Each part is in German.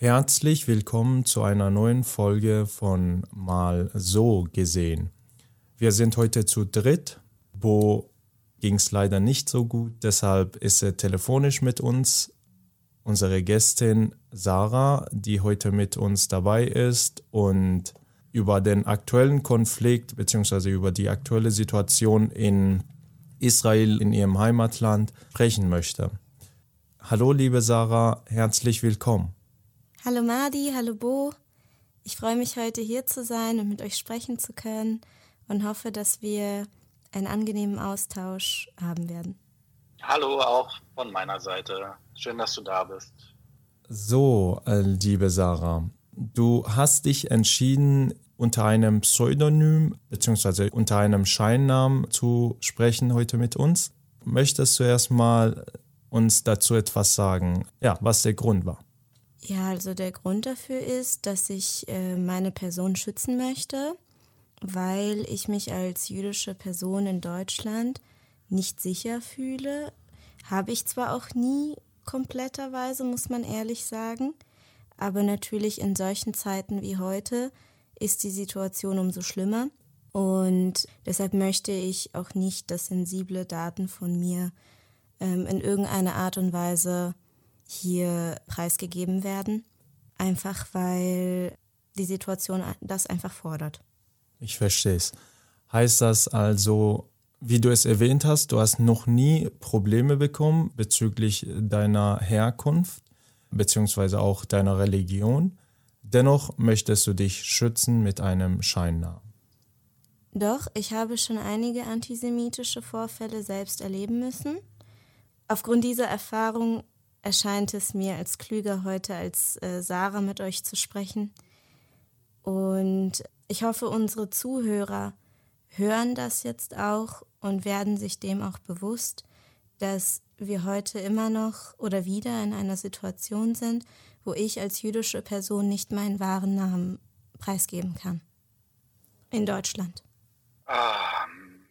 Herzlich willkommen zu einer neuen Folge von Mal so gesehen. Wir sind heute zu dritt. Bo ging es leider nicht so gut, deshalb ist er telefonisch mit uns. Unsere Gästin Sarah, die heute mit uns dabei ist und über den aktuellen Konflikt bzw. über die aktuelle Situation in Israel, in ihrem Heimatland, sprechen möchte. Hallo liebe Sarah, herzlich willkommen. Hallo Madi, hallo Bo. Ich freue mich heute hier zu sein und mit euch sprechen zu können und hoffe, dass wir einen angenehmen Austausch haben werden. Hallo auch von meiner Seite. Schön, dass du da bist. So, äh, liebe Sarah, du hast dich entschieden, unter einem Pseudonym bzw. unter einem Scheinnamen zu sprechen heute mit uns. Möchtest du erstmal uns dazu etwas sagen, ja, was der Grund war? Ja, also der Grund dafür ist, dass ich äh, meine Person schützen möchte, weil ich mich als jüdische Person in Deutschland nicht sicher fühle. Habe ich zwar auch nie kompletterweise, muss man ehrlich sagen, aber natürlich in solchen Zeiten wie heute ist die Situation umso schlimmer. Und deshalb möchte ich auch nicht, dass sensible Daten von mir ähm, in irgendeiner Art und Weise hier preisgegeben werden. Einfach weil die Situation das einfach fordert. Ich verstehe es. Heißt das also, wie du es erwähnt hast, du hast noch nie Probleme bekommen bezüglich deiner Herkunft beziehungsweise auch deiner Religion. Dennoch möchtest du dich schützen mit einem Scheinnamen. Doch, ich habe schon einige antisemitische Vorfälle selbst erleben müssen. Aufgrund dieser Erfahrung erscheint es mir als klüger heute als äh, Sarah mit euch zu sprechen. Und ich hoffe, unsere Zuhörer hören das jetzt auch und werden sich dem auch bewusst, dass wir heute immer noch oder wieder in einer Situation sind, wo ich als jüdische Person nicht meinen wahren Namen preisgeben kann. In Deutschland. Ähm,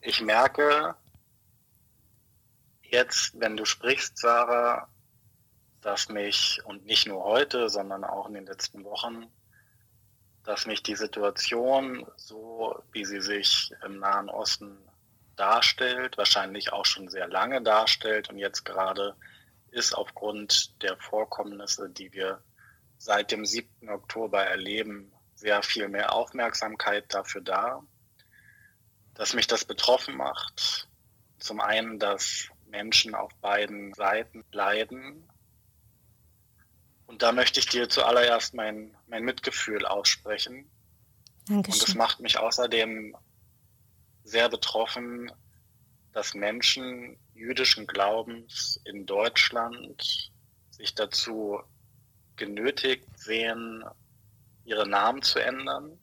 ich merke, jetzt, wenn du sprichst, Sarah, dass mich, und nicht nur heute, sondern auch in den letzten Wochen, dass mich die Situation, so wie sie sich im Nahen Osten darstellt, wahrscheinlich auch schon sehr lange darstellt und jetzt gerade ist aufgrund der Vorkommnisse, die wir seit dem 7. Oktober erleben, sehr viel mehr Aufmerksamkeit dafür da, dass mich das betroffen macht. Zum einen, dass Menschen auf beiden Seiten leiden. Und da möchte ich dir zuallererst mein, mein Mitgefühl aussprechen. Dankeschön. Und es macht mich außerdem sehr betroffen, dass Menschen jüdischen Glaubens in Deutschland sich dazu genötigt sehen, ihre Namen zu ändern.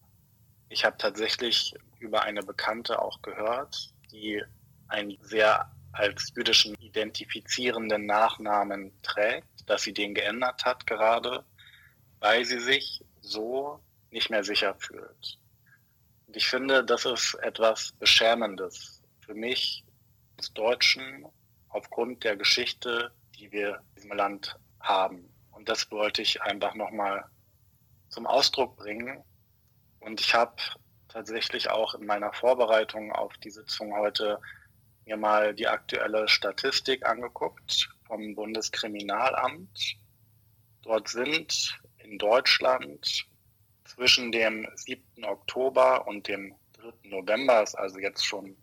Ich habe tatsächlich über eine Bekannte auch gehört, die ein sehr als jüdischen identifizierenden Nachnamen trägt, dass sie den geändert hat gerade, weil sie sich so nicht mehr sicher fühlt. Und ich finde, das ist etwas Beschämendes für mich als Deutschen aufgrund der Geschichte, die wir in diesem Land haben. Und das wollte ich einfach nochmal zum Ausdruck bringen. Und ich habe tatsächlich auch in meiner Vorbereitung auf die Sitzung heute mir mal die aktuelle Statistik angeguckt vom Bundeskriminalamt. Dort sind in Deutschland zwischen dem 7. Oktober und dem 3. November, ist also jetzt schon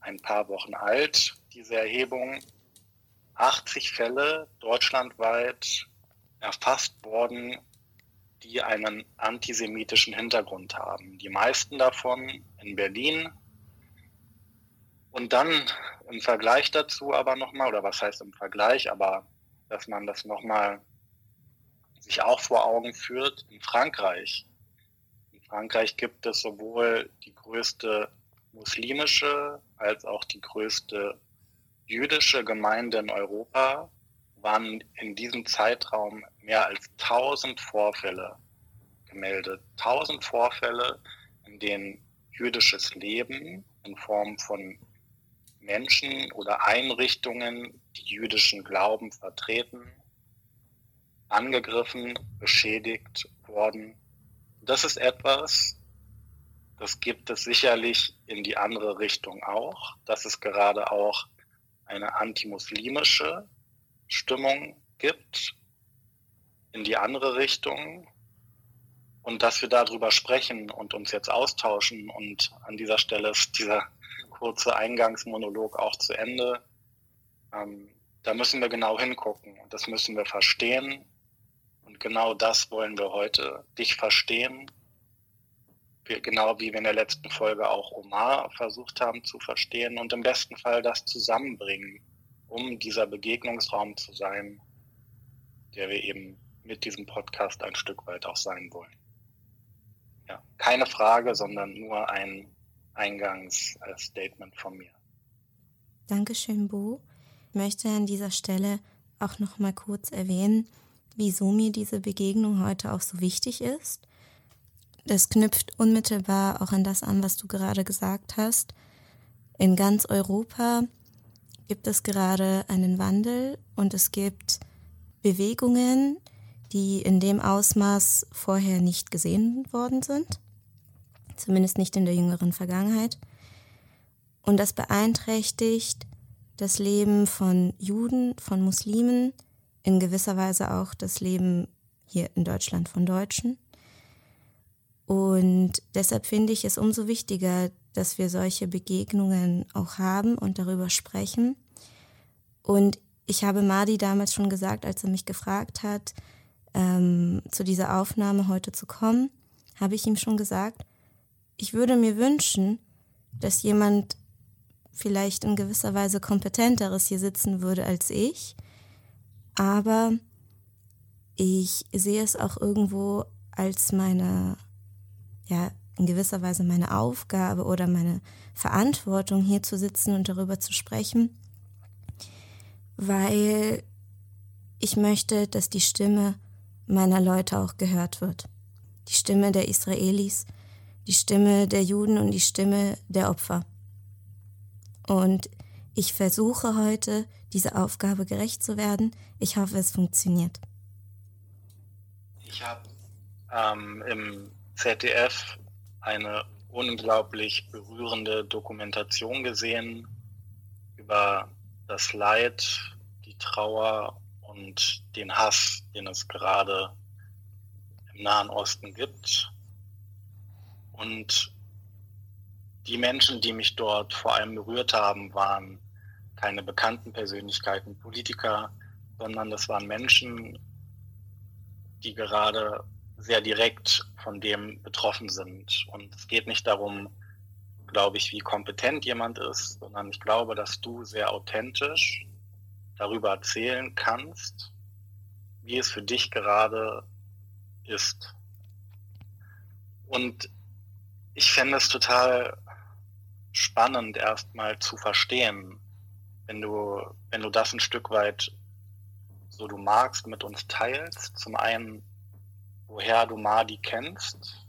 ein paar Wochen alt, diese Erhebung, 80 Fälle deutschlandweit erfasst worden, die einen antisemitischen Hintergrund haben. Die meisten davon in Berlin, und dann im Vergleich dazu aber nochmal, oder was heißt im Vergleich, aber dass man das nochmal sich auch vor Augen führt, in Frankreich. In Frankreich gibt es sowohl die größte muslimische als auch die größte jüdische Gemeinde in Europa, waren in diesem Zeitraum mehr als 1000 Vorfälle gemeldet. 1000 Vorfälle, in denen jüdisches Leben in Form von Menschen oder Einrichtungen, die jüdischen Glauben vertreten, angegriffen, beschädigt worden. Das ist etwas, das gibt es sicherlich in die andere Richtung auch, dass es gerade auch eine antimuslimische Stimmung gibt, in die andere Richtung. Und dass wir darüber sprechen und uns jetzt austauschen. Und an dieser Stelle ist dieser kurze Eingangsmonolog auch zu Ende. Ähm, da müssen wir genau hingucken und das müssen wir verstehen. Und genau das wollen wir heute, dich verstehen genau wie wir in der letzten Folge auch Omar versucht haben zu verstehen und im besten Fall das zusammenbringen, um dieser Begegnungsraum zu sein, der wir eben mit diesem Podcast ein Stück weit auch sein wollen. Ja, keine Frage, sondern nur ein Eingangsstatement von mir. Dankeschön, Bo. Ich möchte an dieser Stelle auch noch mal kurz erwähnen, wieso mir diese Begegnung heute auch so wichtig ist das knüpft unmittelbar auch an das an, was du gerade gesagt hast. In ganz Europa gibt es gerade einen Wandel und es gibt Bewegungen, die in dem Ausmaß vorher nicht gesehen worden sind, zumindest nicht in der jüngeren Vergangenheit. Und das beeinträchtigt das Leben von Juden, von Muslimen, in gewisser Weise auch das Leben hier in Deutschland von Deutschen. Und deshalb finde ich es umso wichtiger, dass wir solche Begegnungen auch haben und darüber sprechen. Und ich habe Madi damals schon gesagt, als er mich gefragt hat, ähm, zu dieser Aufnahme heute zu kommen, habe ich ihm schon gesagt, ich würde mir wünschen, dass jemand vielleicht in gewisser Weise kompetenteres hier sitzen würde als ich. Aber ich sehe es auch irgendwo als meine ja in gewisser Weise meine Aufgabe oder meine Verantwortung, hier zu sitzen und darüber zu sprechen, weil ich möchte, dass die Stimme meiner Leute auch gehört wird. Die Stimme der Israelis, die Stimme der Juden und die Stimme der Opfer. Und ich versuche heute, dieser Aufgabe gerecht zu werden. Ich hoffe, es funktioniert. Ich habe ähm, im ZDF eine unglaublich berührende Dokumentation gesehen über das Leid, die Trauer und den Hass, den es gerade im Nahen Osten gibt. Und die Menschen, die mich dort vor allem berührt haben, waren keine bekannten Persönlichkeiten, Politiker, sondern das waren Menschen, die gerade sehr direkt von dem betroffen sind. Und es geht nicht darum, glaube ich, wie kompetent jemand ist, sondern ich glaube, dass du sehr authentisch darüber erzählen kannst, wie es für dich gerade ist. Und ich fände es total spannend, erstmal zu verstehen, wenn du, wenn du das ein Stück weit so du magst mit uns teilst. Zum einen, woher du Madi kennst,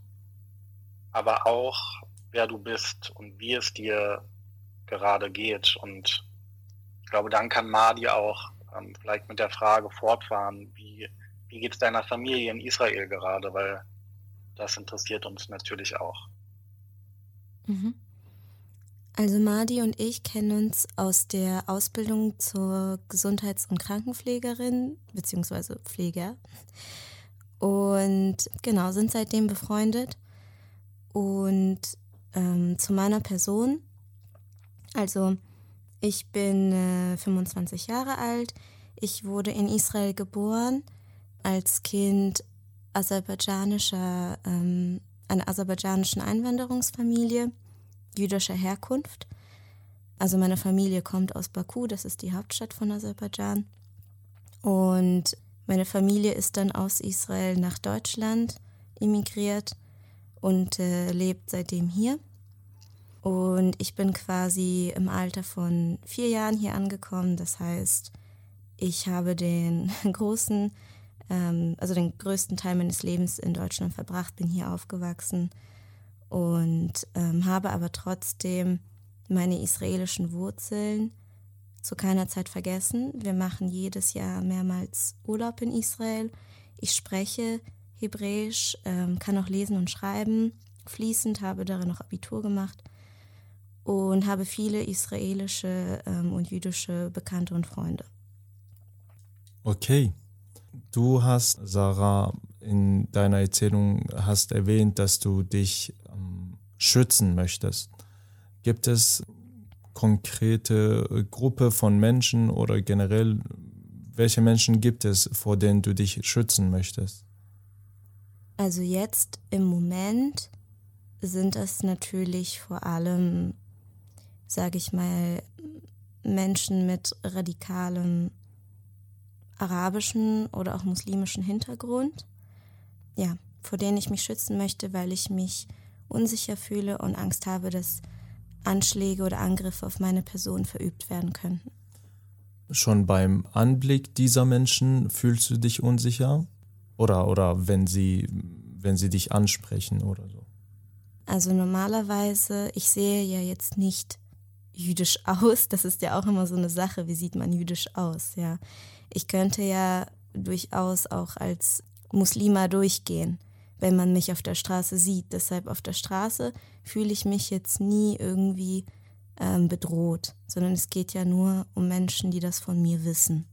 aber auch wer du bist und wie es dir gerade geht. Und ich glaube, dann kann Madi auch ähm, vielleicht mit der Frage fortfahren, wie, wie geht es deiner Familie in Israel gerade, weil das interessiert uns natürlich auch. Mhm. Also Madi und ich kennen uns aus der Ausbildung zur Gesundheits- und Krankenpflegerin bzw. Pfleger. Und genau, sind seitdem befreundet. Und ähm, zu meiner Person, also ich bin äh, 25 Jahre alt. Ich wurde in Israel geboren als Kind aserbaidschanischer, ähm, einer aserbaidschanischen Einwanderungsfamilie jüdischer Herkunft. Also meine Familie kommt aus Baku, das ist die Hauptstadt von Aserbaidschan. Und meine Familie ist dann aus Israel nach Deutschland emigriert und äh, lebt seitdem hier. Und ich bin quasi im Alter von vier Jahren hier angekommen. Das heißt, ich habe den großen, ähm, also den größten Teil meines Lebens in Deutschland verbracht, bin hier aufgewachsen und ähm, habe aber trotzdem meine israelischen Wurzeln zu keiner Zeit vergessen. Wir machen jedes Jahr mehrmals Urlaub in Israel. Ich spreche Hebräisch, ähm, kann auch lesen und schreiben, fließend, habe darin noch Abitur gemacht und habe viele israelische ähm, und jüdische Bekannte und Freunde. Okay. Du hast, Sarah, in deiner Erzählung hast erwähnt, dass du dich ähm, schützen möchtest. Gibt es konkrete Gruppe von Menschen oder generell, welche Menschen gibt es, vor denen du dich schützen möchtest? Also jetzt im Moment sind es natürlich vor allem sage ich mal, Menschen mit radikalem arabischen oder auch muslimischen Hintergrund, ja, vor denen ich mich schützen möchte, weil ich mich unsicher fühle und Angst habe, dass Anschläge oder Angriffe auf meine Person verübt werden könnten. Schon beim Anblick dieser Menschen fühlst du dich unsicher? Oder, oder wenn, sie, wenn sie dich ansprechen oder so? Also normalerweise, ich sehe ja jetzt nicht jüdisch aus? Das ist ja auch immer so eine Sache. Wie sieht man jüdisch aus? Ja, ich könnte ja durchaus auch als Muslima durchgehen, wenn man mich auf der Straße sieht. Deshalb auf der Straße fühle ich mich jetzt nie irgendwie ähm, bedroht, sondern es geht ja nur um Menschen, die das von mir wissen.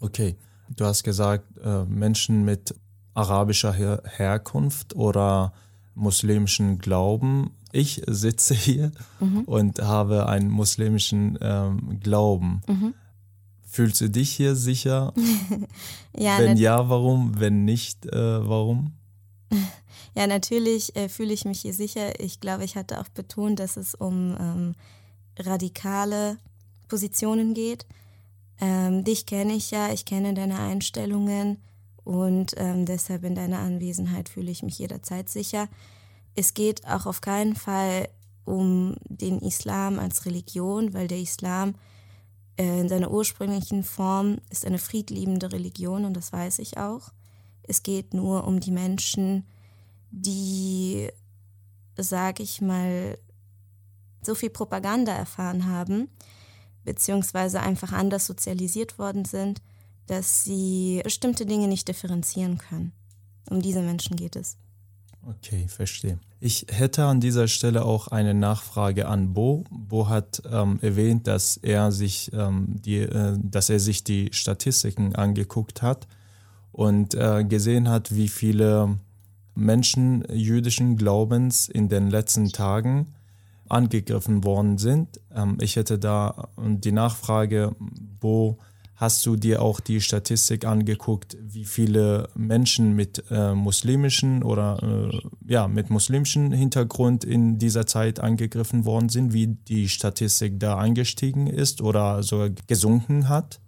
Okay, du hast gesagt, äh, Menschen mit arabischer Her Herkunft oder muslimischen Glauben ich sitze hier mhm. und habe einen muslimischen ähm, Glauben. Mhm. Fühlst du dich hier sicher? ja, Wenn ja, warum? Wenn nicht, äh, warum? Ja, natürlich äh, fühle ich mich hier sicher. Ich glaube, ich hatte auch betont, dass es um ähm, radikale Positionen geht. Ähm, dich kenne ich ja, ich kenne deine Einstellungen und ähm, deshalb in deiner Anwesenheit fühle ich mich jederzeit sicher es geht auch auf keinen Fall um den Islam als Religion, weil der Islam in seiner ursprünglichen Form ist eine friedliebende Religion und das weiß ich auch. Es geht nur um die Menschen, die, sage ich mal, so viel Propaganda erfahren haben, beziehungsweise einfach anders sozialisiert worden sind, dass sie bestimmte Dinge nicht differenzieren können. Um diese Menschen geht es. Okay, verstehe. Ich hätte an dieser Stelle auch eine Nachfrage an Bo. Bo hat ähm, erwähnt, dass er sich ähm, die, äh, dass er sich die Statistiken angeguckt hat und äh, gesehen hat, wie viele Menschen jüdischen Glaubens in den letzten Tagen angegriffen worden sind. Ähm, ich hätte da die Nachfrage, Bo, Hast du dir auch die Statistik angeguckt, wie viele Menschen mit äh, muslimischen oder äh, ja, mit muslimischem Hintergrund in dieser Zeit angegriffen worden sind, wie die Statistik da angestiegen ist oder sogar gesunken hat?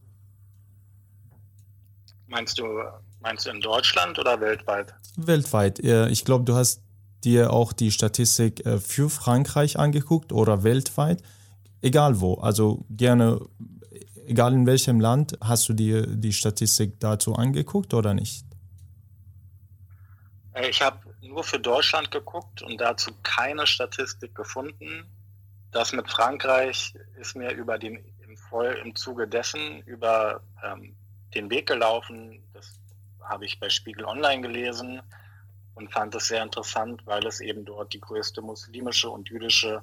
Meinst du, meinst du in Deutschland oder weltweit? Weltweit. Ich glaube, du hast dir auch die Statistik äh, für Frankreich angeguckt oder weltweit. Egal wo. Also gerne egal in welchem Land, hast du dir die Statistik dazu angeguckt oder nicht? Äh, ich habe nur für Deutschland geguckt und dazu keine Statistik gefunden. Das mit Frankreich ist mir über den im, Voll, im Zuge dessen über ähm, den Weg gelaufen. Das habe ich bei Spiegel Online gelesen und fand es sehr interessant, weil es eben dort die größte muslimische und jüdische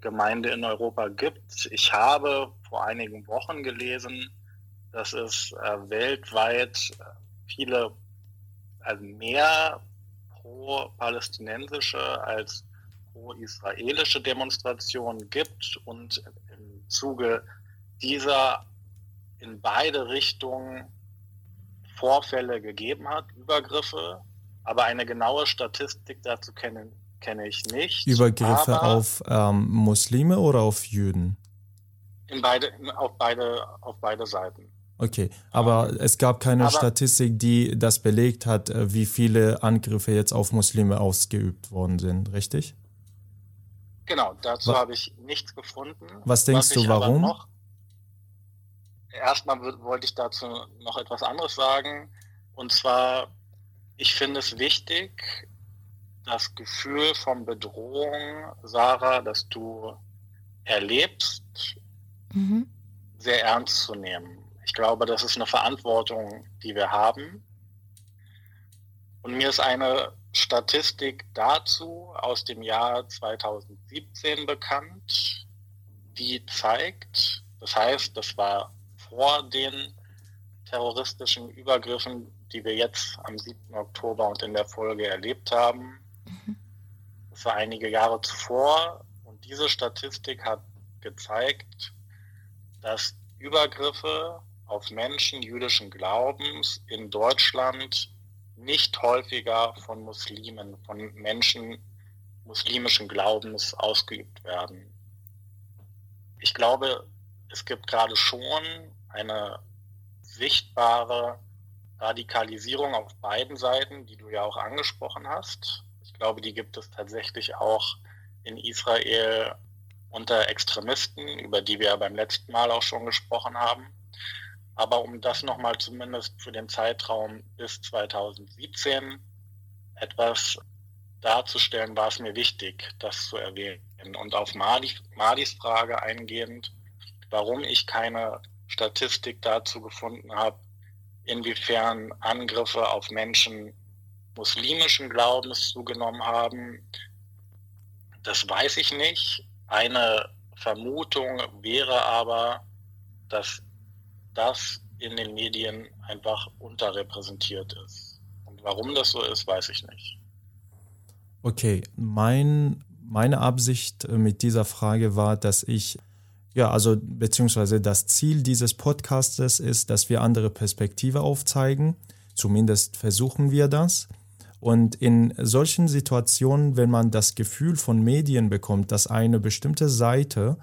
Gemeinde in Europa gibt. Ich habe vor einigen Wochen gelesen, dass es äh, weltweit äh, viele, also mehr pro-palästinensische als pro-israelische Demonstrationen gibt und im Zuge dieser in beide Richtungen Vorfälle gegeben hat, Übergriffe, aber eine genaue Statistik dazu kenne, kenne ich nicht. Übergriffe auf ähm, Muslime oder auf Juden? In beide, auf, beide, auf beide Seiten. Okay, aber es gab keine aber, Statistik, die das belegt hat, äh, wie viele Angriffe jetzt auf Muslime ausgeübt worden sind, richtig? Genau, dazu habe ich nichts gefunden. Was denkst Was du, warum? Noch, erstmal wollte ich dazu noch etwas anderes sagen. Und zwar, ich finde es wichtig, das Gefühl von Bedrohung, Sarah, das du erlebst, mhm. sehr ernst zu nehmen. Ich glaube, das ist eine Verantwortung, die wir haben. Und mir ist eine Statistik dazu aus dem Jahr 2017 bekannt, die zeigt, das heißt, das war vor den terroristischen Übergriffen, die wir jetzt am 7. Oktober und in der Folge erlebt haben. Mhm. Das war einige Jahre zuvor und diese Statistik hat gezeigt, dass Übergriffe auf Menschen jüdischen Glaubens in Deutschland nicht häufiger von Muslimen, von Menschen muslimischen Glaubens ausgeübt werden. Ich glaube, es gibt gerade schon eine sichtbare Radikalisierung auf beiden Seiten, die du ja auch angesprochen hast. Ich glaube, die gibt es tatsächlich auch in Israel unter Extremisten, über die wir beim letzten Mal auch schon gesprochen haben. Aber um das nochmal zumindest für den Zeitraum bis 2017 etwas darzustellen, war es mir wichtig, das zu erwähnen. Und auf Madis, Madis Frage eingehend, warum ich keine Statistik dazu gefunden habe, inwiefern Angriffe auf Menschen muslimischen Glaubens zugenommen haben, das weiß ich nicht. Eine Vermutung wäre aber, dass das in den Medien einfach unterrepräsentiert ist. Und warum das so ist, weiß ich nicht. Okay, mein, meine Absicht äh, mit dieser Frage war, dass ich, ja, also beziehungsweise das Ziel dieses Podcastes ist, dass wir andere Perspektive aufzeigen. Zumindest versuchen wir das. Und in solchen Situationen, wenn man das Gefühl von Medien bekommt, dass eine bestimmte Seite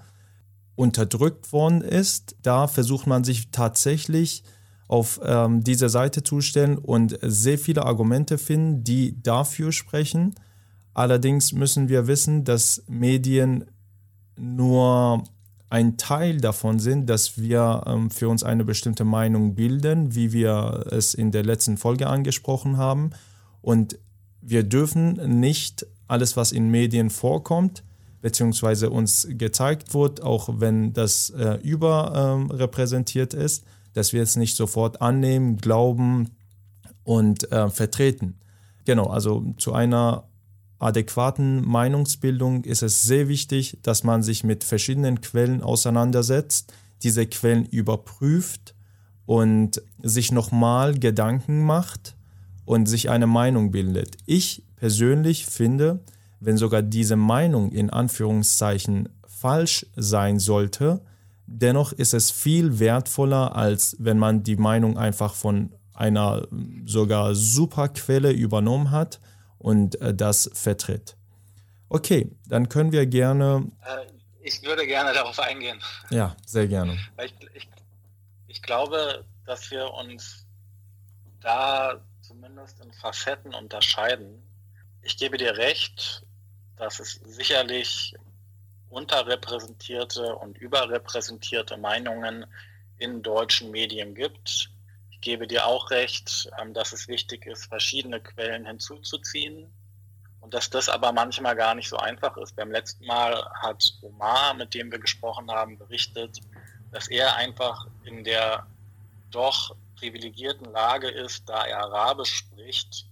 unterdrückt worden ist, da versucht man sich tatsächlich auf ähm, diese Seite zu stellen und sehr viele Argumente finden, die dafür sprechen. Allerdings müssen wir wissen, dass Medien nur ein Teil davon sind, dass wir ähm, für uns eine bestimmte Meinung bilden, wie wir es in der letzten Folge angesprochen haben. Und wir dürfen nicht alles, was in Medien vorkommt, beziehungsweise uns gezeigt wird, auch wenn das äh, überrepräsentiert ähm, ist, dass wir es nicht sofort annehmen, glauben und äh, vertreten. Genau, also zu einer adäquaten Meinungsbildung ist es sehr wichtig, dass man sich mit verschiedenen Quellen auseinandersetzt, diese Quellen überprüft und sich nochmal Gedanken macht und sich eine Meinung bildet. Ich persönlich finde, wenn sogar diese Meinung in Anführungszeichen falsch sein sollte, dennoch ist es viel wertvoller, als wenn man die Meinung einfach von einer sogar super Quelle übernommen hat und äh, das vertritt. Okay, dann können wir gerne. Äh, ich würde gerne darauf eingehen. Ja, sehr gerne. Ich, ich, ich glaube, dass wir uns da zumindest in Facetten unterscheiden. Ich gebe dir recht, dass es sicherlich unterrepräsentierte und überrepräsentierte Meinungen in deutschen Medien gibt. Ich gebe dir auch recht, ähm, dass es wichtig ist, verschiedene Quellen hinzuzuziehen und dass das aber manchmal gar nicht so einfach ist. Beim letzten Mal hat Omar, mit dem wir gesprochen haben, berichtet, dass er einfach in der doch privilegierten Lage ist, da er Arabisch spricht,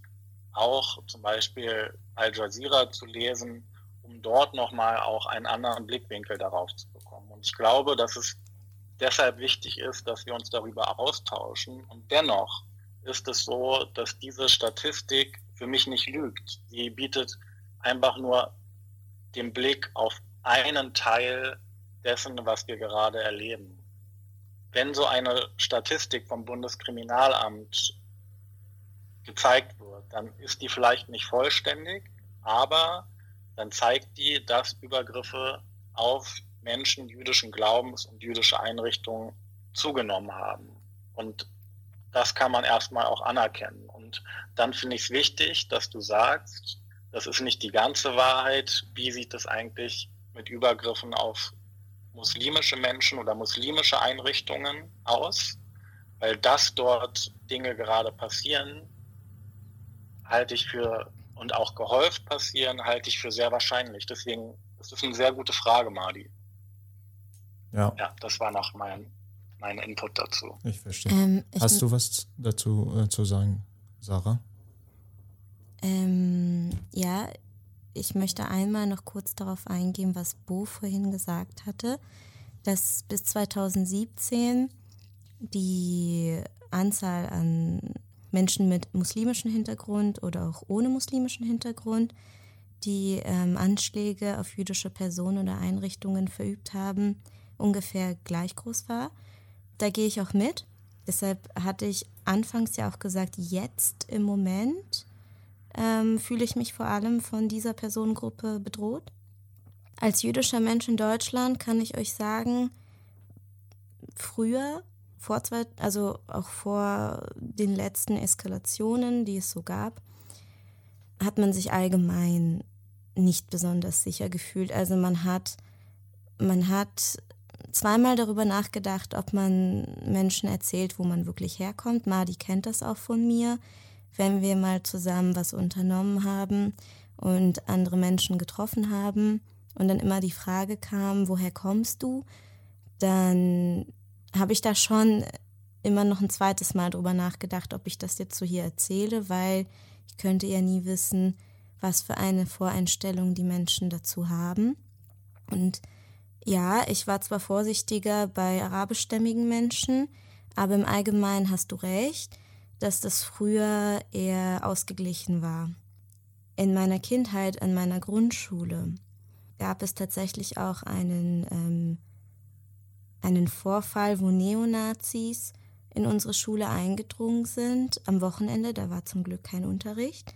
auch zum Beispiel Al Jazeera zu lesen, um dort nochmal auch einen anderen Blickwinkel darauf zu bekommen. Und ich glaube, dass es deshalb wichtig ist, dass wir uns darüber austauschen. Und dennoch ist es so, dass diese Statistik für mich nicht lügt. Sie bietet einfach nur den Blick auf einen Teil dessen, was wir gerade erleben wenn so eine Statistik vom Bundeskriminalamt gezeigt wird, dann ist die vielleicht nicht vollständig, aber dann zeigt die, dass Übergriffe auf Menschen jüdischen Glaubens und jüdische Einrichtungen zugenommen haben. Und das kann man erstmal auch anerkennen. Und dann finde ich es wichtig, dass du sagst, das ist nicht die ganze Wahrheit. Wie sieht es eigentlich mit Übergriffen auf muslimische Menschen oder muslimische Einrichtungen aus, weil das dort Dinge gerade passieren, halte ich für und auch gehäuft passieren, halte ich für sehr wahrscheinlich. Deswegen das ist eine sehr gute Frage, Madi. Ja. Ja, das war noch mein, mein Input dazu. Ich verstehe. Ähm, ich Hast du was dazu äh, zu sagen, Sarah? Ähm, ja, ich möchte einmal noch kurz darauf eingehen, was Bo vorhin gesagt hatte, dass bis 2017 die Anzahl an Menschen mit muslimischem Hintergrund oder auch ohne muslimischen Hintergrund, die ähm, Anschläge auf jüdische Personen oder Einrichtungen verübt haben, ungefähr gleich groß war. Da gehe ich auch mit. Deshalb hatte ich anfangs ja auch gesagt, jetzt im Moment ähm, fühle ich mich vor allem von dieser Personengruppe bedroht. Als jüdischer Mensch in Deutschland kann ich euch sagen, früher, vor zwei, also auch vor den letzten Eskalationen, die es so gab, hat man sich allgemein nicht besonders sicher gefühlt. Also man hat, man hat zweimal darüber nachgedacht, ob man Menschen erzählt, wo man wirklich herkommt. Madi kennt das auch von mir. Wenn wir mal zusammen was unternommen haben und andere Menschen getroffen haben und dann immer die Frage kam, woher kommst du, dann habe ich da schon immer noch ein zweites Mal drüber nachgedacht, ob ich das jetzt so hier erzähle, weil ich könnte ja nie wissen, was für eine Voreinstellung die Menschen dazu haben. Und ja, ich war zwar vorsichtiger bei arabischstämmigen Menschen, aber im Allgemeinen hast du recht, dass das früher eher ausgeglichen war. In meiner Kindheit, in meiner Grundschule, gab es tatsächlich auch einen, ähm, einen Vorfall, wo Neonazis in unsere Schule eingedrungen sind am Wochenende. Da war zum Glück kein Unterricht.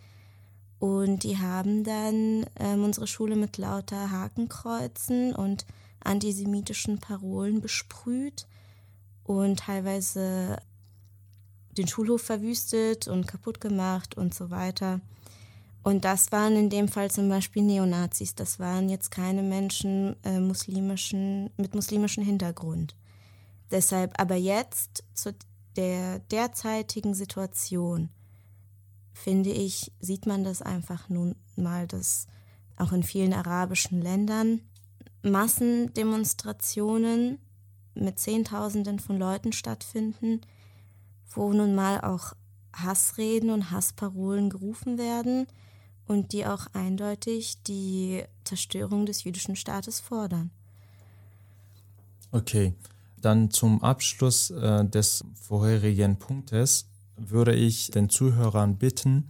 Und die haben dann ähm, unsere Schule mit lauter Hakenkreuzen und antisemitischen Parolen besprüht und teilweise den Schulhof verwüstet und kaputt gemacht und so weiter. Und das waren in dem Fall zum Beispiel Neonazis. Das waren jetzt keine Menschen äh, muslimischen, mit muslimischem Hintergrund. Deshalb aber jetzt zu der derzeitigen Situation finde ich, sieht man das einfach nun mal, dass auch in vielen arabischen Ländern Massendemonstrationen mit Zehntausenden von Leuten stattfinden, wo nun mal auch Hassreden und Hassparolen gerufen werden und die auch eindeutig die Zerstörung des jüdischen Staates fordern. Okay, dann zum Abschluss äh, des vorherigen Punktes würde ich den Zuhörern bitten,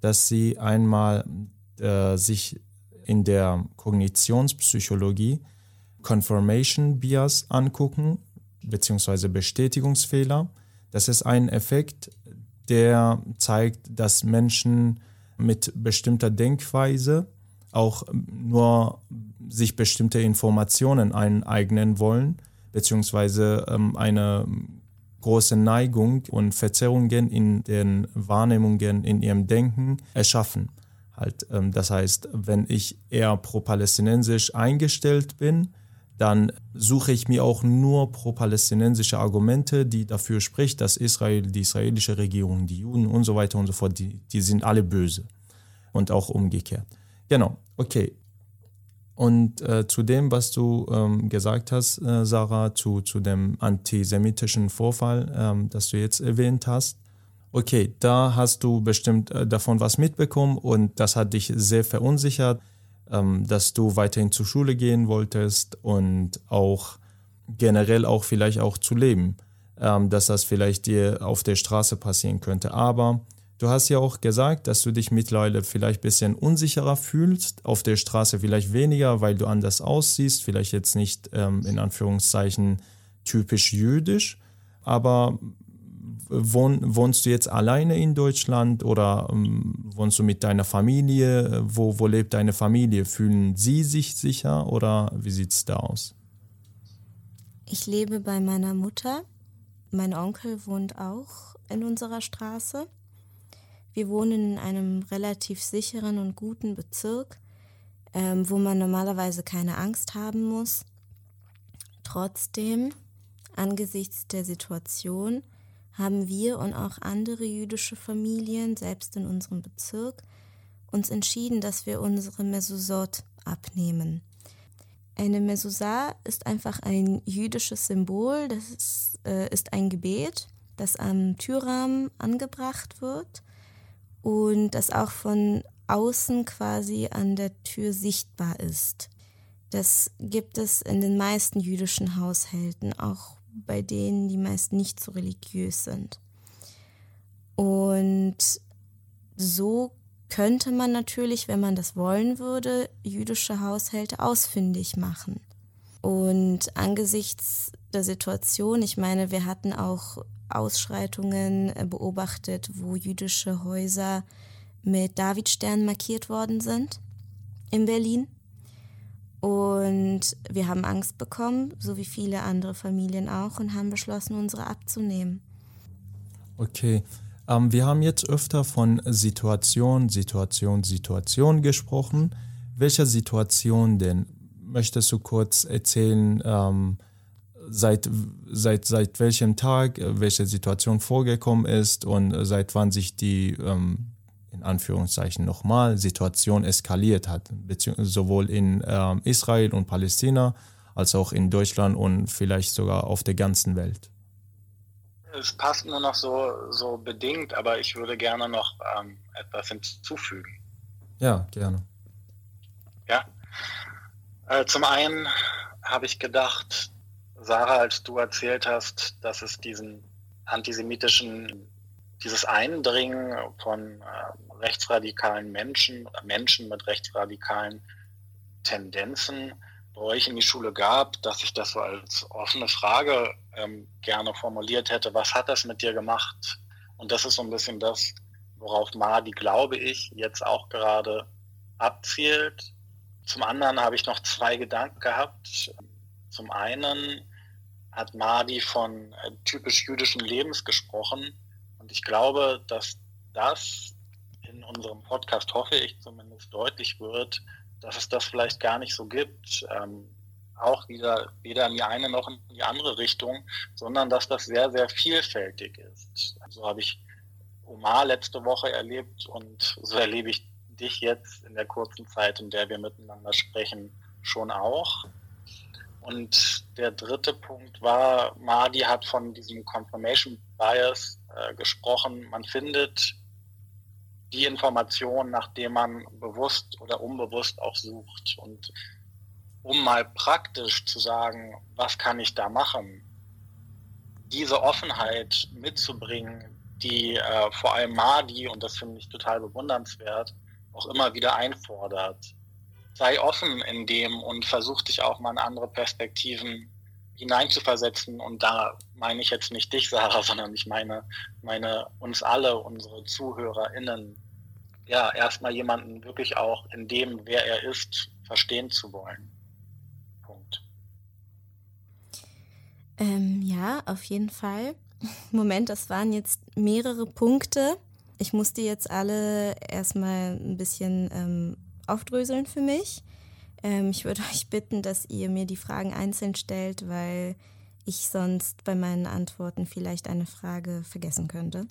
dass sie einmal äh, sich in der Kognitionspsychologie Confirmation Bias angucken, beziehungsweise Bestätigungsfehler. Das ist ein Effekt, der zeigt, dass Menschen mit bestimmter Denkweise auch nur sich bestimmte Informationen eineignen wollen, beziehungsweise ähm, eine große Neigung und Verzerrungen in den Wahrnehmungen, in ihrem Denken erschaffen. Halt, ähm, das heißt, wenn ich eher pro-palästinensisch eingestellt bin, dann suche ich mir auch nur pro-palästinensische Argumente, die dafür sprechen, dass Israel, die israelische Regierung, die Juden und so weiter und so fort, die, die sind alle böse. Und auch umgekehrt. Genau, okay. Und äh, zu dem, was du ähm, gesagt hast, äh, Sarah, zu, zu dem antisemitischen Vorfall, ähm, das du jetzt erwähnt hast, okay, da hast du bestimmt äh, davon was mitbekommen und das hat dich sehr verunsichert, ähm, dass du weiterhin zur Schule gehen wolltest und auch generell auch vielleicht auch zu leben, ähm, dass das vielleicht dir auf der Straße passieren könnte. Aber Du hast ja auch gesagt, dass du dich mittlerweile vielleicht ein bisschen unsicherer fühlst, auf der Straße vielleicht weniger, weil du anders aussiehst, vielleicht jetzt nicht ähm, in Anführungszeichen typisch jüdisch, aber wohn, wohnst du jetzt alleine in Deutschland oder ähm, wohnst du mit deiner Familie? Wo, wo lebt deine Familie? Fühlen sie sich sicher oder wie sieht es da aus? Ich lebe bei meiner Mutter. Mein Onkel wohnt auch in unserer Straße. Wir wohnen in einem relativ sicheren und guten Bezirk, ähm, wo man normalerweise keine Angst haben muss. Trotzdem, angesichts der Situation, haben wir und auch andere jüdische Familien, selbst in unserem Bezirk, uns entschieden, dass wir unsere Mezuzot abnehmen. Eine Mezuzah ist einfach ein jüdisches Symbol, das ist, äh, ist ein Gebet, das am Türrahmen angebracht wird und das auch von außen quasi an der Tür sichtbar ist. Das gibt es in den meisten jüdischen Haushalten, auch bei denen die meist nicht so religiös sind. Und so könnte man natürlich, wenn man das wollen würde, jüdische Haushalte ausfindig machen. Und angesichts der Situation, ich meine, wir hatten auch Ausschreitungen äh, beobachtet, wo jüdische Häuser mit Davidstern markiert worden sind in Berlin. Und wir haben Angst bekommen, so wie viele andere Familien auch, und haben beschlossen, unsere abzunehmen. Okay. Ähm, wir haben jetzt öfter von Situation, Situation, Situation gesprochen. Welcher Situation denn? Möchtest du kurz erzählen, ähm, seit, seit, seit welchem Tag äh, welche Situation vorgekommen ist und äh, seit wann sich die, ähm, in Anführungszeichen nochmal, Situation eskaliert hat, sowohl in ähm, Israel und Palästina als auch in Deutschland und vielleicht sogar auf der ganzen Welt? Es passt nur noch so, so bedingt, aber ich würde gerne noch ähm, etwas hinzufügen. Ja, gerne. Ja. Äh, zum einen habe ich gedacht, Sarah, als du erzählt hast, dass es diesen antisemitischen, dieses Eindringen von äh, rechtsradikalen Menschen, Menschen mit rechtsradikalen Tendenzen bei euch in die Schule gab, dass ich das so als offene Frage ähm, gerne formuliert hätte. Was hat das mit dir gemacht? Und das ist so ein bisschen das, worauf Madi, glaube ich, jetzt auch gerade abzielt. Zum anderen habe ich noch zwei Gedanken gehabt. Zum einen hat Madi von äh, typisch jüdischen Lebens gesprochen. Ich glaube, dass das in unserem Podcast, hoffe ich zumindest, deutlich wird, dass es das vielleicht gar nicht so gibt. Ähm, auch wieder weder in die eine noch in die andere Richtung, sondern dass das sehr, sehr vielfältig ist. So habe ich Omar letzte Woche erlebt und so erlebe ich dich jetzt in der kurzen Zeit, in der wir miteinander sprechen, schon auch. Und der dritte Punkt war, Madi hat von diesem Confirmation Bias äh, gesprochen. Man findet die Information, nach der man bewusst oder unbewusst auch sucht. Und um mal praktisch zu sagen, was kann ich da machen, diese Offenheit mitzubringen, die äh, vor allem Madi, und das finde ich total bewundernswert, auch immer wieder einfordert sei offen in dem und versuch dich auch mal in andere Perspektiven hineinzuversetzen. Und da meine ich jetzt nicht dich, Sarah, sondern ich meine, meine uns alle, unsere ZuhörerInnen, ja, erstmal jemanden wirklich auch in dem, wer er ist, verstehen zu wollen. Punkt. Ähm, ja, auf jeden Fall. Moment, das waren jetzt mehrere Punkte. Ich musste jetzt alle erstmal ein bisschen ähm, aufdröseln für mich. Ähm, ich würde euch bitten, dass ihr mir die Fragen einzeln stellt, weil ich sonst bei meinen Antworten vielleicht eine Frage vergessen könnte.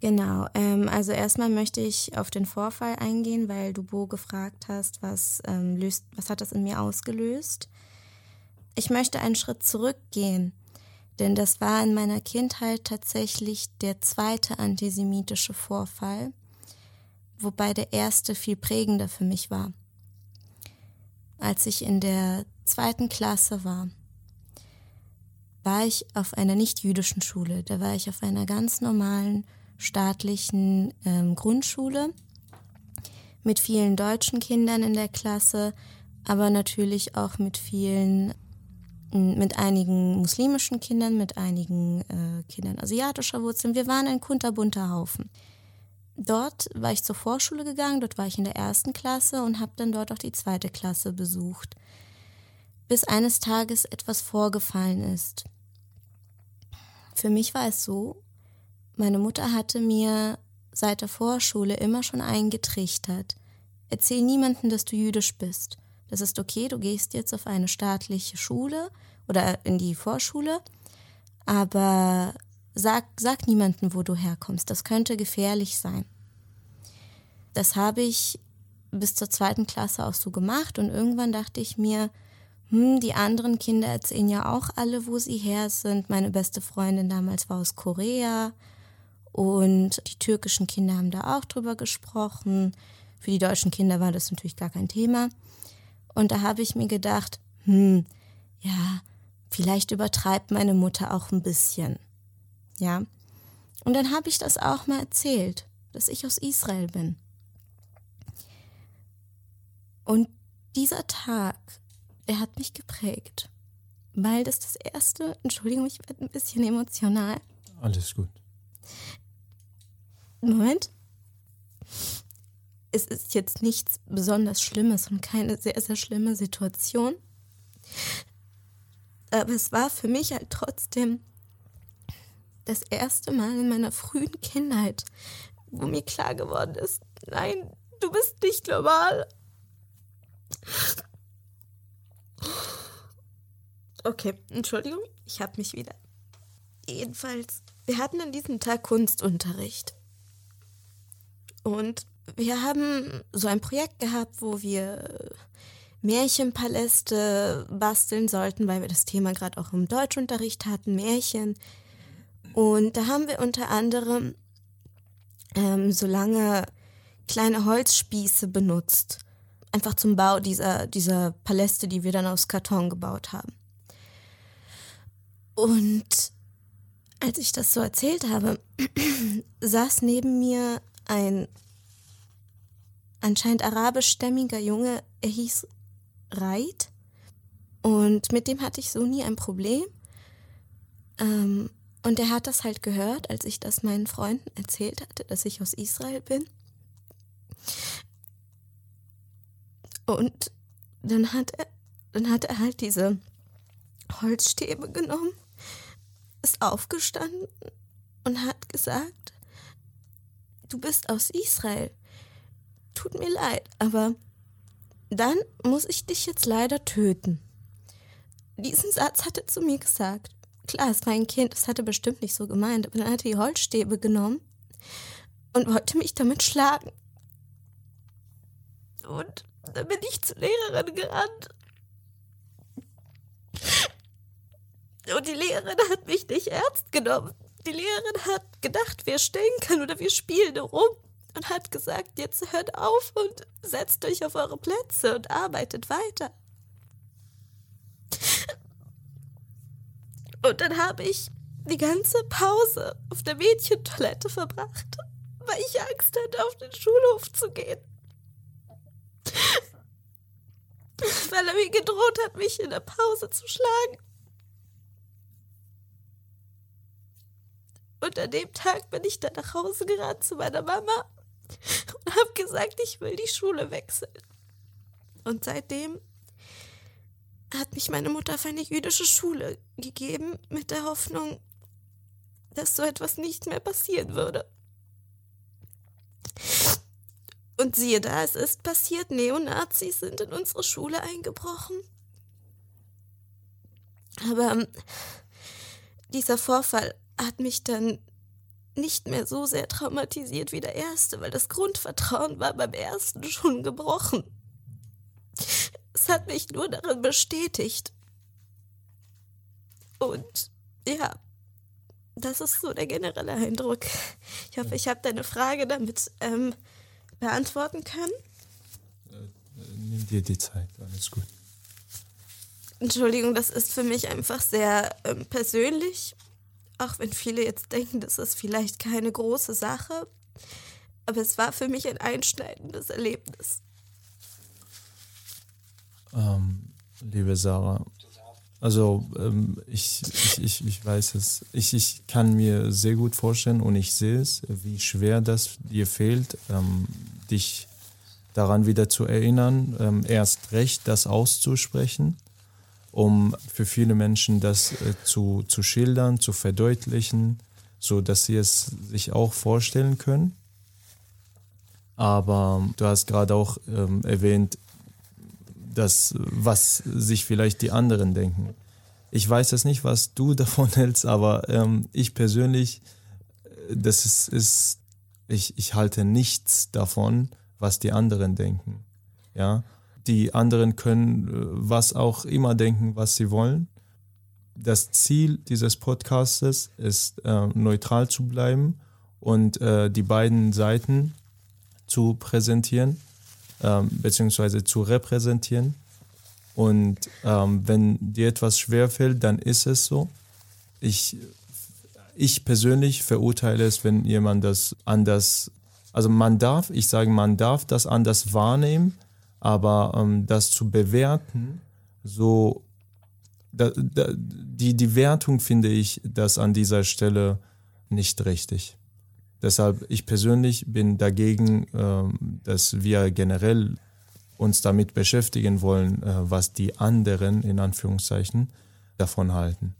Genau, ähm, also erstmal möchte ich auf den Vorfall eingehen, weil du Bo gefragt hast, was, ähm, löst, was hat das in mir ausgelöst. Ich möchte einen Schritt zurückgehen, denn das war in meiner Kindheit tatsächlich der zweite antisemitische Vorfall wobei der erste viel prägender für mich war. Als ich in der zweiten Klasse war, war ich auf einer nicht-jüdischen Schule. Da war ich auf einer ganz normalen staatlichen ähm, Grundschule mit vielen deutschen Kindern in der Klasse, aber natürlich auch mit vielen, mit einigen muslimischen Kindern, mit einigen äh, Kindern asiatischer Wurzeln. Wir waren ein kunterbunter Haufen dort war ich zur Vorschule gegangen, dort war ich in der ersten Klasse und habe dann dort auch die zweite Klasse besucht, bis eines Tages etwas vorgefallen ist. Für mich war es so, meine Mutter hatte mir seit der Vorschule immer schon eingetrichtert, erzähl niemandem, dass du jüdisch bist. Das ist okay, du gehst jetzt auf eine staatliche Schule oder in die Vorschule, aber Sag, sag niemandem, wo du herkommst. Das könnte gefährlich sein. Das habe ich bis zur zweiten Klasse auch so gemacht und irgendwann dachte ich mir, hm, die anderen Kinder erzählen ja auch alle, wo sie her sind. Meine beste Freundin damals war aus Korea Und die türkischen Kinder haben da auch drüber gesprochen. Für die deutschen Kinder war das natürlich gar kein Thema. Und da habe ich mir gedacht, hm, ja, vielleicht übertreibt meine Mutter auch ein bisschen. Ja. Und dann habe ich das auch mal erzählt, dass ich aus Israel bin. Und dieser Tag, der hat mich geprägt, weil das das erste, Entschuldigung, ich werde ein bisschen emotional. Alles gut. Moment. Es ist jetzt nichts besonders Schlimmes und keine sehr, sehr schlimme Situation. Aber es war für mich halt trotzdem das erste Mal in meiner frühen Kindheit, wo mir klar geworden ist, nein, du bist nicht normal. Okay, Entschuldigung, ich habe mich wieder. Jedenfalls, wir hatten an diesem Tag Kunstunterricht. Und wir haben so ein Projekt gehabt, wo wir Märchenpaläste basteln sollten, weil wir das Thema gerade auch im Deutschunterricht hatten, Märchen. Und da haben wir unter anderem ähm, so lange kleine Holzspieße benutzt. Einfach zum Bau dieser, dieser Paläste, die wir dann aus Karton gebaut haben. Und als ich das so erzählt habe, saß neben mir ein anscheinend arabischstämmiger Junge, er hieß Reit. Und mit dem hatte ich so nie ein Problem. Ähm, und er hat das halt gehört, als ich das meinen Freunden erzählt hatte, dass ich aus Israel bin. Und dann hat er, dann hat er halt diese Holzstäbe genommen, ist aufgestanden und hat gesagt, du bist aus Israel. Tut mir leid, aber dann muss ich dich jetzt leider töten. Diesen Satz hat er zu mir gesagt. Klar, es war ein Kind, das hatte bestimmt nicht so gemeint, aber dann hat er die Holzstäbe genommen und wollte mich damit schlagen. Und dann bin ich zur Lehrerin gerannt. Und die Lehrerin hat mich nicht ernst genommen. Die Lehrerin hat gedacht, wir stinken oder wir spielen rum und hat gesagt, jetzt hört auf und setzt euch auf eure Plätze und arbeitet weiter. Und dann habe ich die ganze Pause auf der Mädchentoilette verbracht, weil ich Angst hatte, auf den Schulhof zu gehen. Weil er mir gedroht hat, mich in der Pause zu schlagen. Und an dem Tag bin ich dann nach Hause gerannt zu meiner Mama und habe gesagt, ich will die Schule wechseln. Und seitdem hat mich meine Mutter auf eine jüdische Schule gegeben, mit der Hoffnung, dass so etwas nicht mehr passieren würde. Und siehe da, es ist passiert, Neonazis sind in unsere Schule eingebrochen. Aber ähm, dieser Vorfall hat mich dann nicht mehr so sehr traumatisiert wie der erste, weil das Grundvertrauen war beim ersten schon gebrochen. Es hat mich nur darin bestätigt. Und ja, das ist so der generelle Eindruck. Ich hoffe, ich habe deine Frage damit ähm, beantworten können. Äh, nimm dir die Zeit, alles gut. Entschuldigung, das ist für mich einfach sehr ähm, persönlich auch wenn viele jetzt denken, das ist vielleicht keine große Sache, aber es war für mich ein einschneidendes Erlebnis. Ähm, liebe Sarah, also ähm, ich, ich, ich, ich weiß es. Ich, ich kann mir sehr gut vorstellen und ich sehe es, wie schwer das dir fehlt, ähm, dich daran wieder zu erinnern, ähm, erst recht das auszusprechen um für viele Menschen das äh, zu, zu schildern, zu verdeutlichen, so dass sie es sich auch vorstellen können. Aber du hast gerade auch ähm, erwähnt, dass was sich vielleicht die anderen denken. Ich weiß jetzt nicht, was du davon hältst, aber ähm, ich persönlich, äh, das ist, ist ich, ich halte nichts davon, was die anderen denken. Ja, die anderen können äh, was auch immer denken, was sie wollen. Das Ziel dieses Podcastes ist, äh, neutral zu bleiben und äh, die beiden Seiten zu präsentieren, ähm, beziehungsweise zu repräsentieren. Und ähm, wenn dir etwas schwerfällt, dann ist es so. Ich, ich persönlich verurteile es, wenn jemand das anders, also man darf, ich sage, man darf das anders wahrnehmen, aber ähm, das zu bewerten, so da, da, die, die Wertung finde ich das an dieser Stelle nicht richtig. Deshalb, ich persönlich bin dagegen, ähm, dass wir generell uns damit beschäftigen wollen, äh, was die anderen in Anführungszeichen davon halten.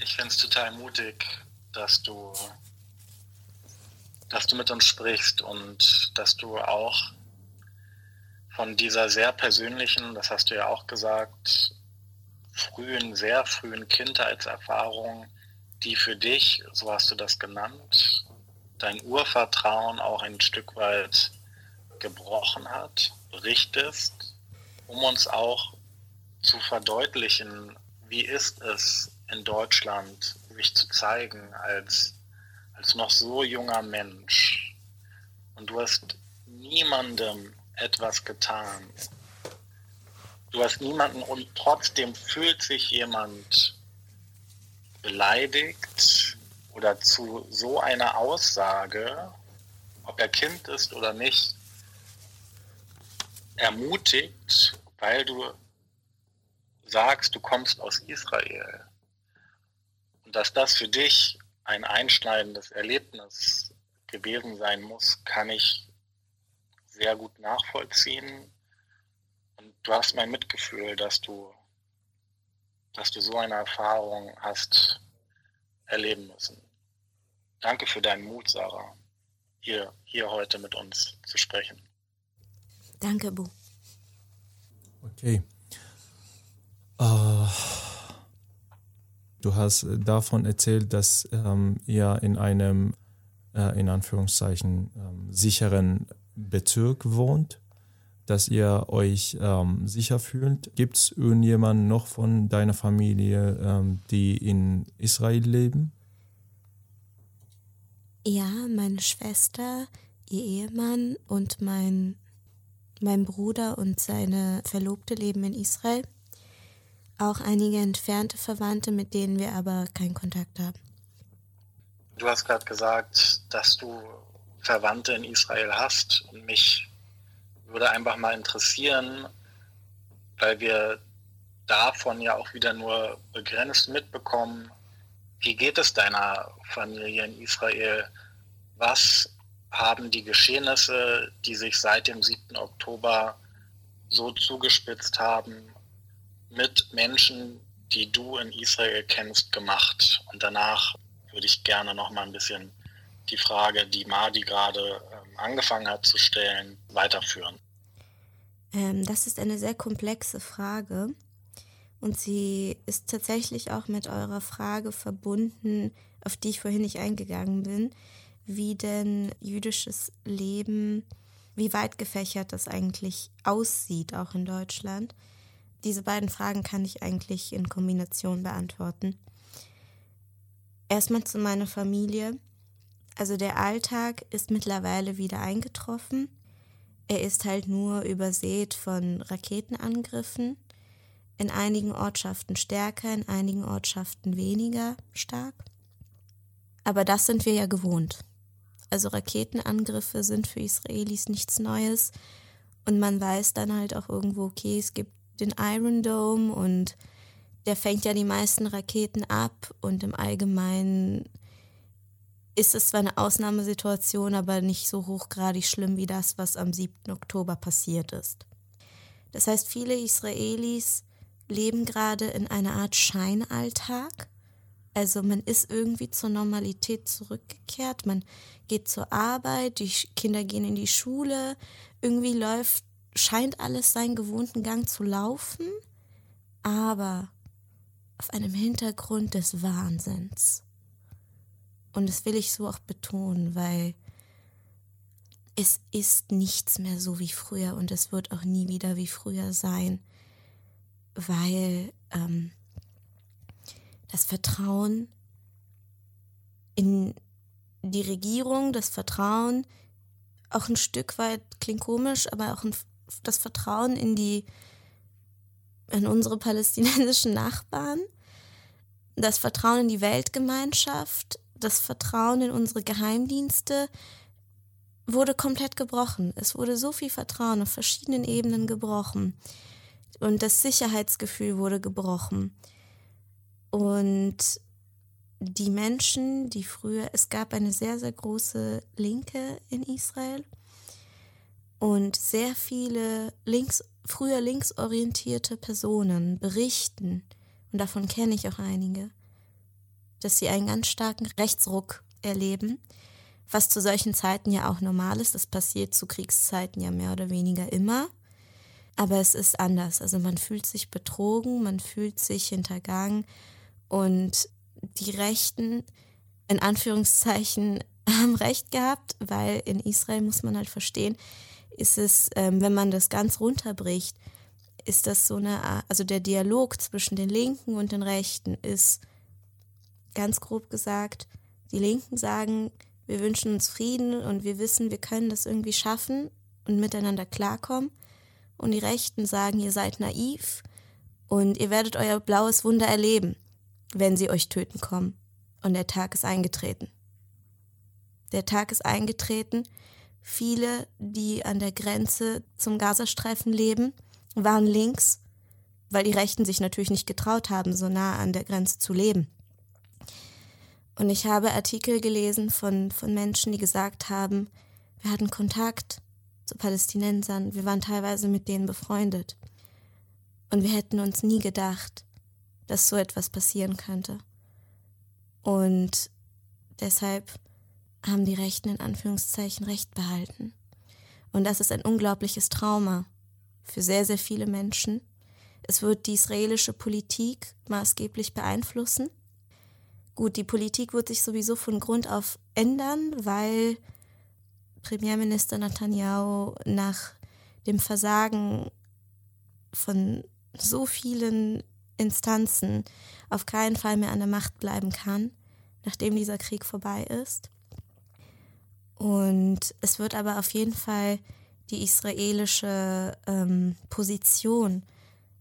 Ich finde es total mutig, dass du, dass du mit uns sprichst und dass du auch von dieser sehr persönlichen, das hast du ja auch gesagt, frühen, sehr frühen Kindheitserfahrung, die für dich, so hast du das genannt, dein Urvertrauen auch ein Stück weit gebrochen hat, berichtest, um uns auch zu verdeutlichen, wie ist es in Deutschland, sich zu zeigen als, als noch so junger Mensch. Und du hast niemandem etwas getan. Du hast niemanden und trotzdem fühlt sich jemand beleidigt oder zu so einer Aussage, ob er Kind ist oder nicht, ermutigt, weil du sagst, du kommst aus Israel. Und dass das für dich ein einschneidendes Erlebnis gewesen sein muss, kann ich sehr gut nachvollziehen. Und du hast mein Mitgefühl, dass du, dass du so eine Erfahrung hast erleben müssen. Danke für deinen Mut, Sarah, hier, hier heute mit uns zu sprechen. Danke, Bu. Okay. Uh, du hast davon erzählt, dass ähm, ihr in einem, äh, in Anführungszeichen, ähm, sicheren Bezirk wohnt, dass ihr euch ähm, sicher fühlt. Gibt es irgendjemanden noch von deiner Familie, ähm, die in Israel leben? Ja, meine Schwester, ihr Ehemann und mein, mein Bruder und seine Verlobte leben in Israel. Auch einige entfernte Verwandte, mit denen wir aber keinen Kontakt haben. Du hast gerade gesagt, dass du Verwandte in Israel hast. Und mich würde einfach mal interessieren, weil wir davon ja auch wieder nur begrenzt mitbekommen, wie geht es deiner Familie in Israel? Was haben die Geschehnisse, die sich seit dem 7. Oktober so zugespitzt haben, mit Menschen, die du in Israel kennst, gemacht? Und danach würde ich gerne noch mal ein bisschen die Frage, die Madi gerade angefangen hat zu stellen, weiterführen? Ähm, das ist eine sehr komplexe Frage und sie ist tatsächlich auch mit eurer Frage verbunden, auf die ich vorhin nicht eingegangen bin, wie denn jüdisches Leben, wie weit gefächert das eigentlich aussieht, auch in Deutschland. Diese beiden Fragen kann ich eigentlich in Kombination beantworten. Erstmal zu meiner Familie. Also der Alltag ist mittlerweile wieder eingetroffen. Er ist halt nur übersät von Raketenangriffen. In einigen Ortschaften stärker, in einigen Ortschaften weniger stark. Aber das sind wir ja gewohnt. Also Raketenangriffe sind für Israelis nichts Neues. Und man weiß dann halt auch irgendwo, okay, es gibt den Iron Dome und der fängt ja die meisten Raketen ab und im Allgemeinen ist es zwar eine Ausnahmesituation, aber nicht so hochgradig schlimm wie das, was am 7. Oktober passiert ist. Das heißt, viele Israelis leben gerade in einer Art Scheinalltag. Also man ist irgendwie zur Normalität zurückgekehrt, man geht zur Arbeit, die Kinder gehen in die Schule, irgendwie läuft, scheint alles seinen gewohnten Gang zu laufen, aber auf einem Hintergrund des Wahnsinns. Und das will ich so auch betonen, weil es ist nichts mehr so wie früher und es wird auch nie wieder wie früher sein, weil ähm, das Vertrauen in die Regierung, das Vertrauen, auch ein Stück weit, klingt komisch, aber auch ein, das Vertrauen in die, in unsere palästinensischen Nachbarn, das Vertrauen in die Weltgemeinschaft, das Vertrauen in unsere Geheimdienste wurde komplett gebrochen. Es wurde so viel Vertrauen auf verschiedenen Ebenen gebrochen. Und das Sicherheitsgefühl wurde gebrochen. Und die Menschen, die früher, es gab eine sehr, sehr große Linke in Israel und sehr viele links, früher linksorientierte Personen berichten, und davon kenne ich auch einige, dass sie einen ganz starken Rechtsruck erleben, was zu solchen Zeiten ja auch normal ist. Das passiert zu Kriegszeiten ja mehr oder weniger immer. Aber es ist anders. Also man fühlt sich betrogen, man fühlt sich hintergangen und die Rechten in Anführungszeichen haben recht gehabt, weil in Israel muss man halt verstehen, ist es, ähm, wenn man das ganz runterbricht, ist das so eine, also der Dialog zwischen den Linken und den Rechten ist ganz grob gesagt, die Linken sagen, wir wünschen uns Frieden und wir wissen, wir können das irgendwie schaffen und miteinander klarkommen. Und die Rechten sagen, ihr seid naiv und ihr werdet euer blaues Wunder erleben wenn sie euch töten kommen. Und der Tag ist eingetreten. Der Tag ist eingetreten. Viele, die an der Grenze zum Gazastreifen leben, waren links, weil die Rechten sich natürlich nicht getraut haben, so nah an der Grenze zu leben. Und ich habe Artikel gelesen von, von Menschen, die gesagt haben, wir hatten Kontakt zu Palästinensern, wir waren teilweise mit denen befreundet. Und wir hätten uns nie gedacht, dass so etwas passieren könnte. Und deshalb haben die Rechten in Anführungszeichen Recht behalten. Und das ist ein unglaubliches Trauma für sehr, sehr viele Menschen. Es wird die israelische Politik maßgeblich beeinflussen. Gut, die Politik wird sich sowieso von Grund auf ändern, weil Premierminister Netanyahu nach dem Versagen von so vielen Instanzen auf keinen Fall mehr an der Macht bleiben kann, nachdem dieser Krieg vorbei ist. Und es wird aber auf jeden Fall die israelische ähm, Position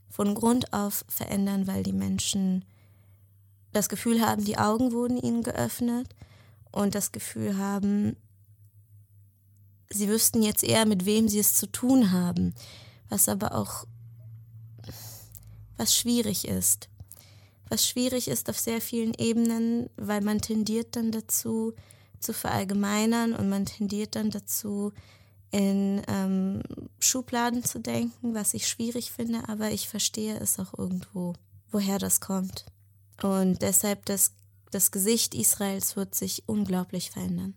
von Grund auf verändern, weil die Menschen das Gefühl haben, die Augen wurden ihnen geöffnet und das Gefühl haben, sie wüssten jetzt eher, mit wem sie es zu tun haben, was aber auch was schwierig ist. Was schwierig ist auf sehr vielen Ebenen, weil man tendiert dann dazu, zu verallgemeinern und man tendiert dann dazu, in ähm, Schubladen zu denken, was ich schwierig finde, aber ich verstehe es auch irgendwo, woher das kommt. Und deshalb das, das Gesicht Israels wird sich unglaublich verändern.